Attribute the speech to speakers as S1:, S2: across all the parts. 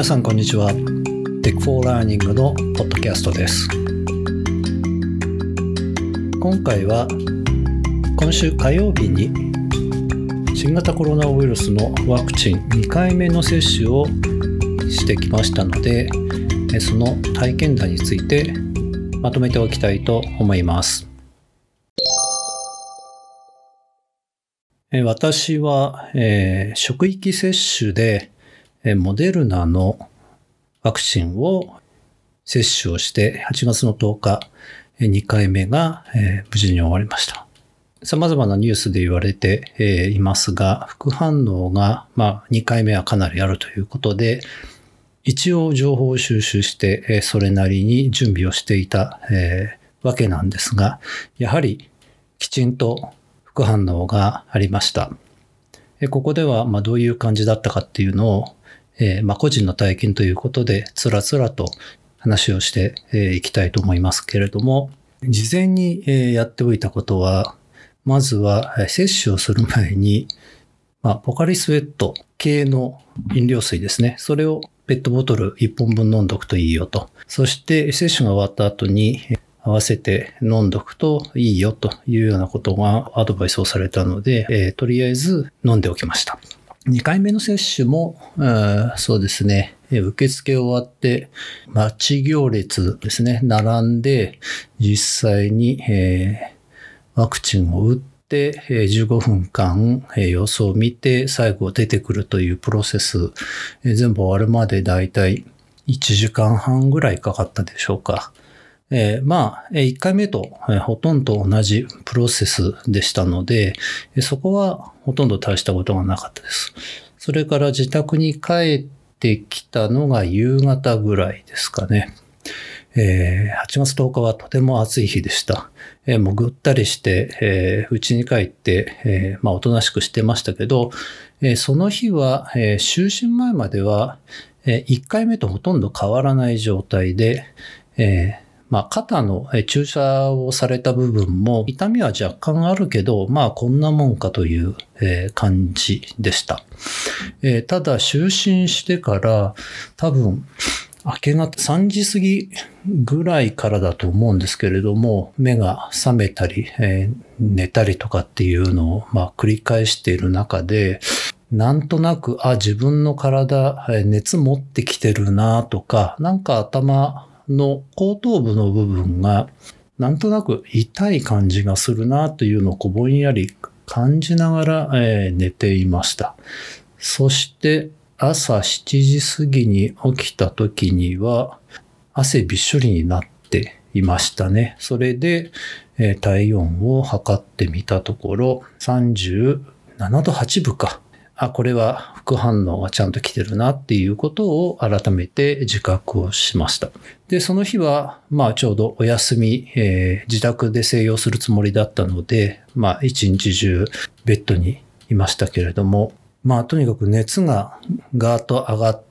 S1: 皆さんこんにちは。Tech for Learning のポッドキャストです。今回は今週火曜日に新型コロナウイルスのワクチン2回目の接種をしてきましたのでその体験談についてまとめておきたいと思います。私は、えー、職域接種でモデルナのワクチンを接種をして8月の10日2回目が無事に終わりました。様々なニュースで言われていますが、副反応が、まあ、2回目はかなりあるということで、一応情報を収集して、それなりに準備をしていたわけなんですが、やはりきちんと副反応がありました。ここでは、まどういう感じだったかっていうのを、えま個人の体験ということで、つらつらと話をしていきたいと思いますけれども、事前にえやっておいたことは、まずは接種をする前に、まあ、ポカリスエット系の飲料水ですね。それをペットボトル1本分飲んどくといいよと。そして接種が終わった後に合わせて飲んどくといいよというようなことがアドバイスをされたので、えー、とりあえず飲んでおきました。2回目の接種も、そうですね、受付終わって、待ち行列ですね、並んで、実際に、えー、ワクチンを打って、15分間え様子を見て、最後出てくるというプロセス。え、全部終わるまでだいたい1時間半ぐらいかかったでしょうか。えー、まあ、1回目とほとんど同じプロセスでしたので、そこはほとんど大したことがなかったです。それから自宅に帰ってきたのが夕方ぐらいですかね。えー、8月10日はとても暑い日でした。えー、もうぐったりして、えー、家に帰って、えー、まあ、おとなしくしてましたけど、えー、その日は、え、就寝前までは、え、1回目とほとんど変わらない状態で、えまあ、肩の注射をされた部分も痛みは若干あるけど、まあ、こんなもんかという感じでした。ただ、就寝してから多分、明け方3時過ぎぐらいからだと思うんですけれども、目が覚めたり、え、寝たりとかっていうのを、まあ、繰り返している中で、なんとなく、あ、自分の体、熱持ってきてるなとか、なんか頭の後頭部の部分がなんとなく痛い感じがするなというのをこぼんやり感じながら、え、寝ていました。そして朝7時過ぎに起きた時には汗びっしょりになっていましたね。それで、え、体温を測ってみたところ37度8分か。あ、これは副反応がちゃんと来てるなっていうことを改めて自覚をしました。で、その日は、まあちょうどお休み、えー、自宅で静養するつもりだったので、まあ一日中ベッドにいましたけれども、まあとにかく熱がガーッと上がっ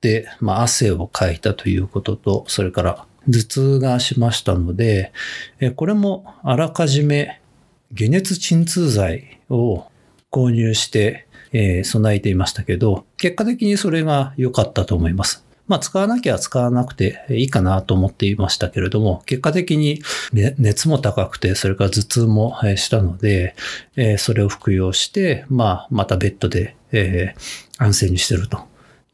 S1: て、まあ汗をかいたということと、それから頭痛がしましたので、これもあらかじめ解熱鎮痛剤を購入してえー、備えていましたけど、結果的にそれが良かったと思います。まあ、使わなきゃ使わなくていいかなと思っていましたけれども、結果的に熱も高くて、それから頭痛もしたので、えそれを服用して、まあ、またベッドで、え安静にしてると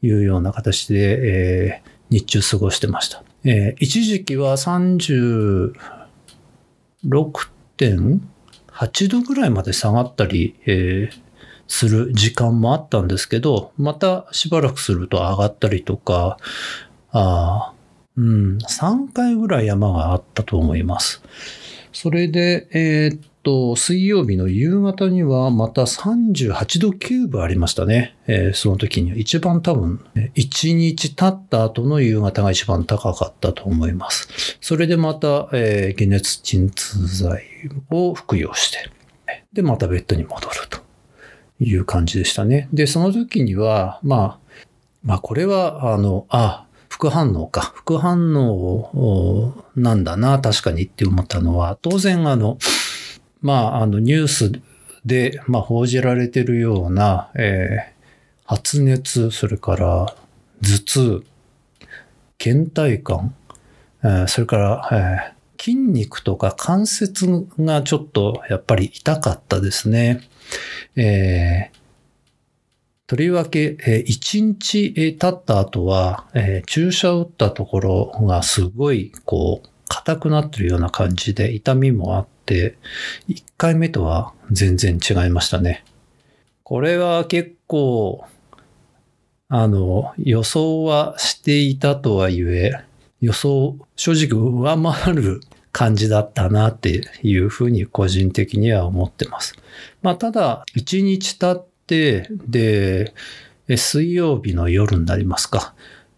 S1: いうような形で、え日中過ごしてました。え一時期は36 8度ぐらいまで下がったり、えーする時間もあったんですけど、またしばらくすると上がったりとか、あうん、3回ぐらい山があったと思います。それで、えー、っと、水曜日の夕方にはまた38度9分ありましたね。えー、その時には一番多分、1日経った後の夕方が一番高かったと思います。それでまた、えー、解熱鎮痛剤を服用して、で、またベッドに戻ると。いう感じでしたね。で、その時には、まあ、まあこれは、あの、あ、副反応か。副反応なんだな、確かにって思ったのは、当然あの、まあ、あの、ニュースで、まあ、報じられてるような、えー、発熱、それから、頭痛、倦怠感、それから、筋肉とか関節がちょっとやっぱり痛かったですね。えー、とりわけ、え1日経った後は、え注射を打ったところがすごい、こう、硬くなってるような感じで痛みもあって、1回目とは全然違いましたね。これは結構、あの、予想はしていたとはいえ、予想、正直上回る感じだったなっていうふうに個人的には思ってます。まあ、ただ、1日経って、で、水曜日の夜になりますか。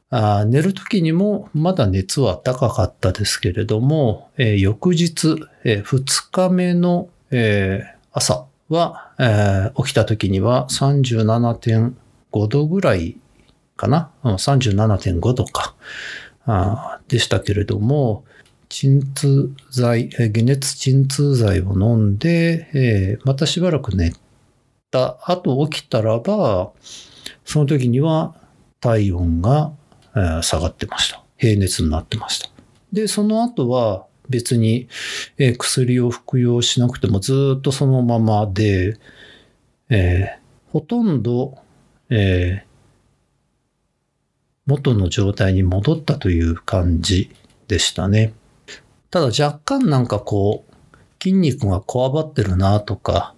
S1: あ寝る時にもまだ熱は高かったですけれども、えー、翌日、えー、2日目の、えー、朝は、え起きた時には37.5度ぐらいかな、うん、37.5度か。あでしたけれども、鎮痛剤、解熱鎮痛剤を飲んで、えまたしばらく寝た後起きたらば、その時には体温が下がってました。平熱になってました。で、その後は別に薬を服用しなくてもずっとそのままで、えー、ほとんど、えー、元の状態に戻ったという感じでしたね。ただ若干なんかこう、筋肉がこわばってるなとか、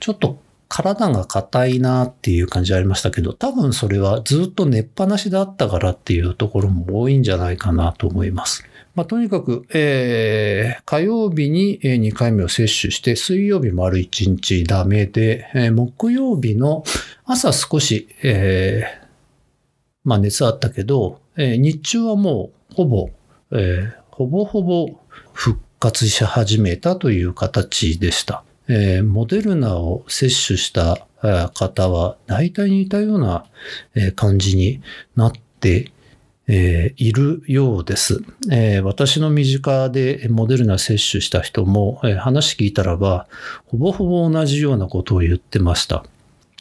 S1: ちょっと体が硬いなっていう感じありましたけど、多分それはずっと寝っぱなしだったからっていうところも多いんじゃないかなと思います。まあ、とにかく、えー、火曜日に2回目を接種して、水曜日丸1日ダメで、えー、木曜日の朝少し、えー、まあ熱あったけど、えー、日中はもうほぼ、えー、ほぼほぼ復活し始めたという形でした。えー、モデルナを接種した方は大体似たような感じになっているようです。私の身近でモデルナ接種した人も話聞いたらば、ほぼほぼ同じようなことを言ってました。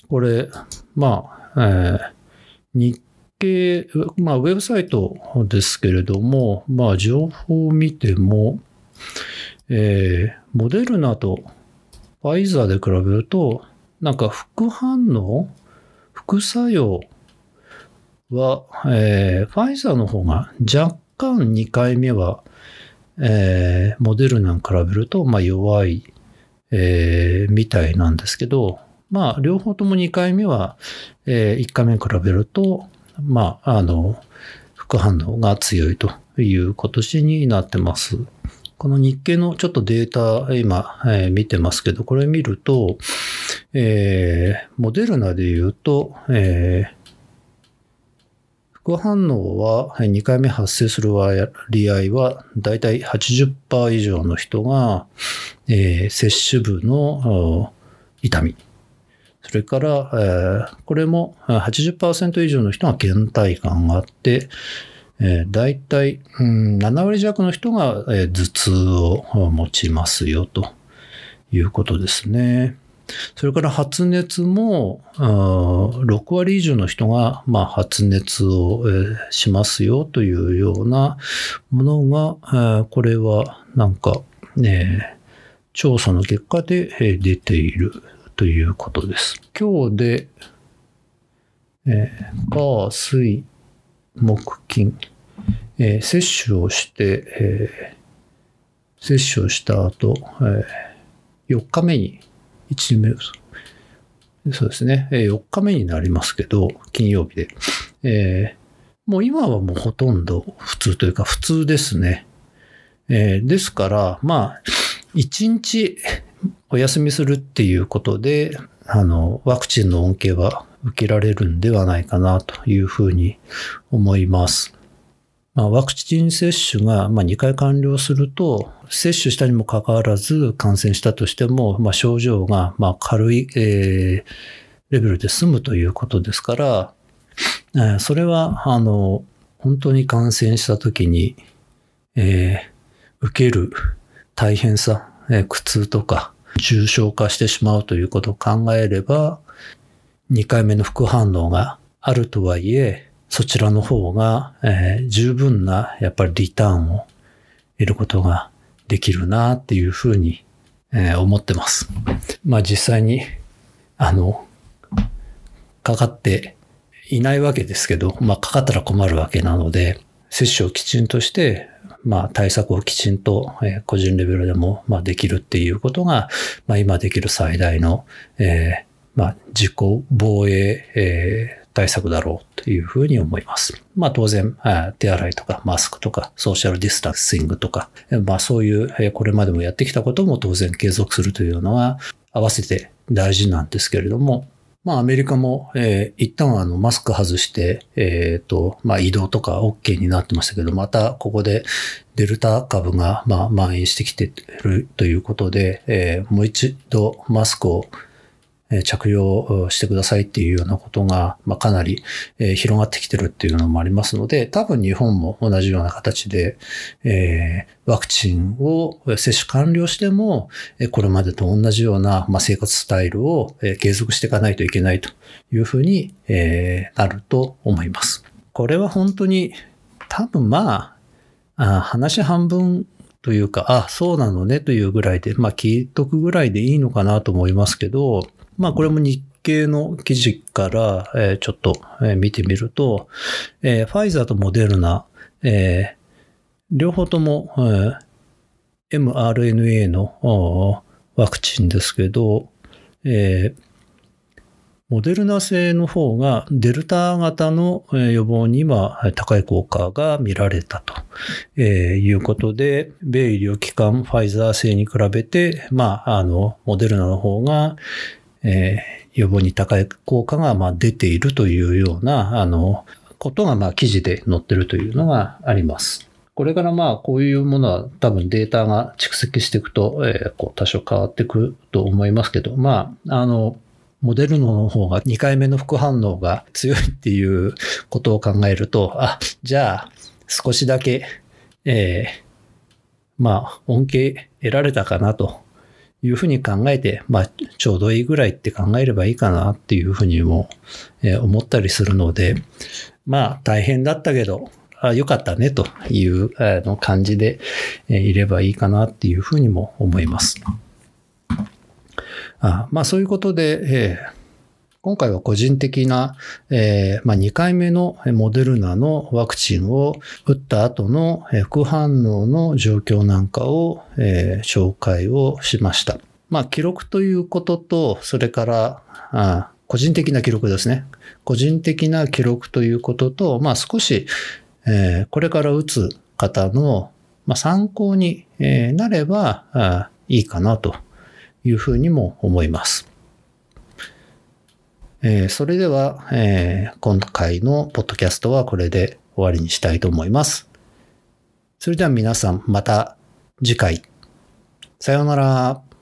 S1: これ、まあ、え日経、まあ、ウェブサイトですけれども、まあ、情報を見ても、えー、モデルナとファイザーで比べると、なんか副反応副作用は、えー、ファイザーの方が若干2回目は、えー、モデルナに比べると、まあ、弱い、えー、みたいなんですけど、まあ、両方とも2回目は、えー、1回目に比べると、まあ、あの、副反応が強いという今年になってます。この日経のちょっとデータ、今、えー、見てますけど、これ見ると、えー、モデルナで言うと、えー、副反応は2回目発生する割合はだいたい80%以上の人が、えー、接種部の痛み。それから、えー、これも80%以上の人が倦怠感があって、えー、大体、うん、7割弱の人が、えー、頭痛を持ちますよということですね。それから発熱も、6割以上の人が、まあ、発熱を、えー、しますよというようなものが、えー、これはなんか、ね、調査の結果で、えー、出ているということです。今日で、えー、火、水、木、金、えー、接種をして、えー、接種をした後、えー、4日目に、1目、そうですね、えー、4日目になりますけど、金曜日で。えー、もう今はもうほとんど普通というか普通ですね。えー、ですから、まあ、1日お休みするっていうことで、あの、ワクチンの恩恵は受けられるんではないかなというふうに思います。まあ、ワクチン接種がま2回完了すると、接種したにもかかわらず感染したとしても、ま、症状がま軽い、え、レベルで済むということですから、え、それは、あの、本当に感染した時に、え、受ける大変さ、え、苦痛とか、重症化してしまうということを考えれば、2回目の副反応があるとはいえ、そちらの方が、えー、十分なやっぱりリターンを得ることができるなっていうふうに、えー、思ってます。まあ実際に、あの、かかっていないわけですけど、まあかかったら困るわけなので、接種をきちんとして、まあ対策をきちんと、えー、個人レベルでも、まあできるっていうことが、まあ今できる最大の、えー、まあ自己防衛、えー、対策だろうというふうに思います。まあ当然、手洗いとかマスクとかソーシャルディスタンシングとか、まあそういうこれまでもやってきたことも当然継続するというのは合わせて大事なんですけれども、まあアメリカも、えー、一旦あのマスク外して、えっ、ー、と、まあ移動とか OK になってましたけど、またここでデルタ株がまあ蔓延してきてるということで、えー、もう一度マスクを着用してくださいっていうようなことが、ま、かなり広がってきてるっていうのもありますので、多分日本も同じような形で、え、ワクチンを接種完了しても、これまでと同じような、生活スタイルを継続していかないといけないというふうに、え、なると思います。これは本当に多分まあ、あ話半分というか、あ、そうなのねというぐらいで、まあ聞いとくぐらいでいいのかなと思いますけど、まあこれも日経の記事から、え、ちょっと、え、見てみると、えー、ファイザーとモデルナ、え両方とも、え mRNA のワクチンですけど、えモデルナ製の方がデルタ型の予防には高い効果が見られたということで、米医療機関ファイザー製に比べて、まあ、あの、モデルナの方が、えー、予防に高い効果がまあ出ているというような、あの、ことがまあ記事で載ってるというのがあります。これからまあこういうものは多分データが蓄積していくと、えー、こう多少変わってくると思いますけど、まあ、あの、モデルの方が2回目の副反応が強いっていうことを考えると、あ、じゃあ少しだけ、えー、まあ恩恵得られたかなというふうに考えて、まあ、ちょうどいいぐらいって考えればいいかなっていうふうにも、え思ったりするので、まあ、大変だったけど、あよかったねというあの感じで、えいればいいかなっていうふうにも思います。あまあ、そういうことで、えー今回は個人的な、えーまあ、2回目のモデルナのワクチンを打った後の副反応の状況なんかを、えー、紹介をしました。まあ、記録ということと、それから、あ個人的な記録ですね。個人的な記録ということと、まあ、少し、えー、これから打つ方の、まあ、参考になればいいかなというふうにも思います。えー、それでは、えー、今回のポッドキャストはこれで終わりにしたいと思います。それでは皆さんまた次回。さようなら。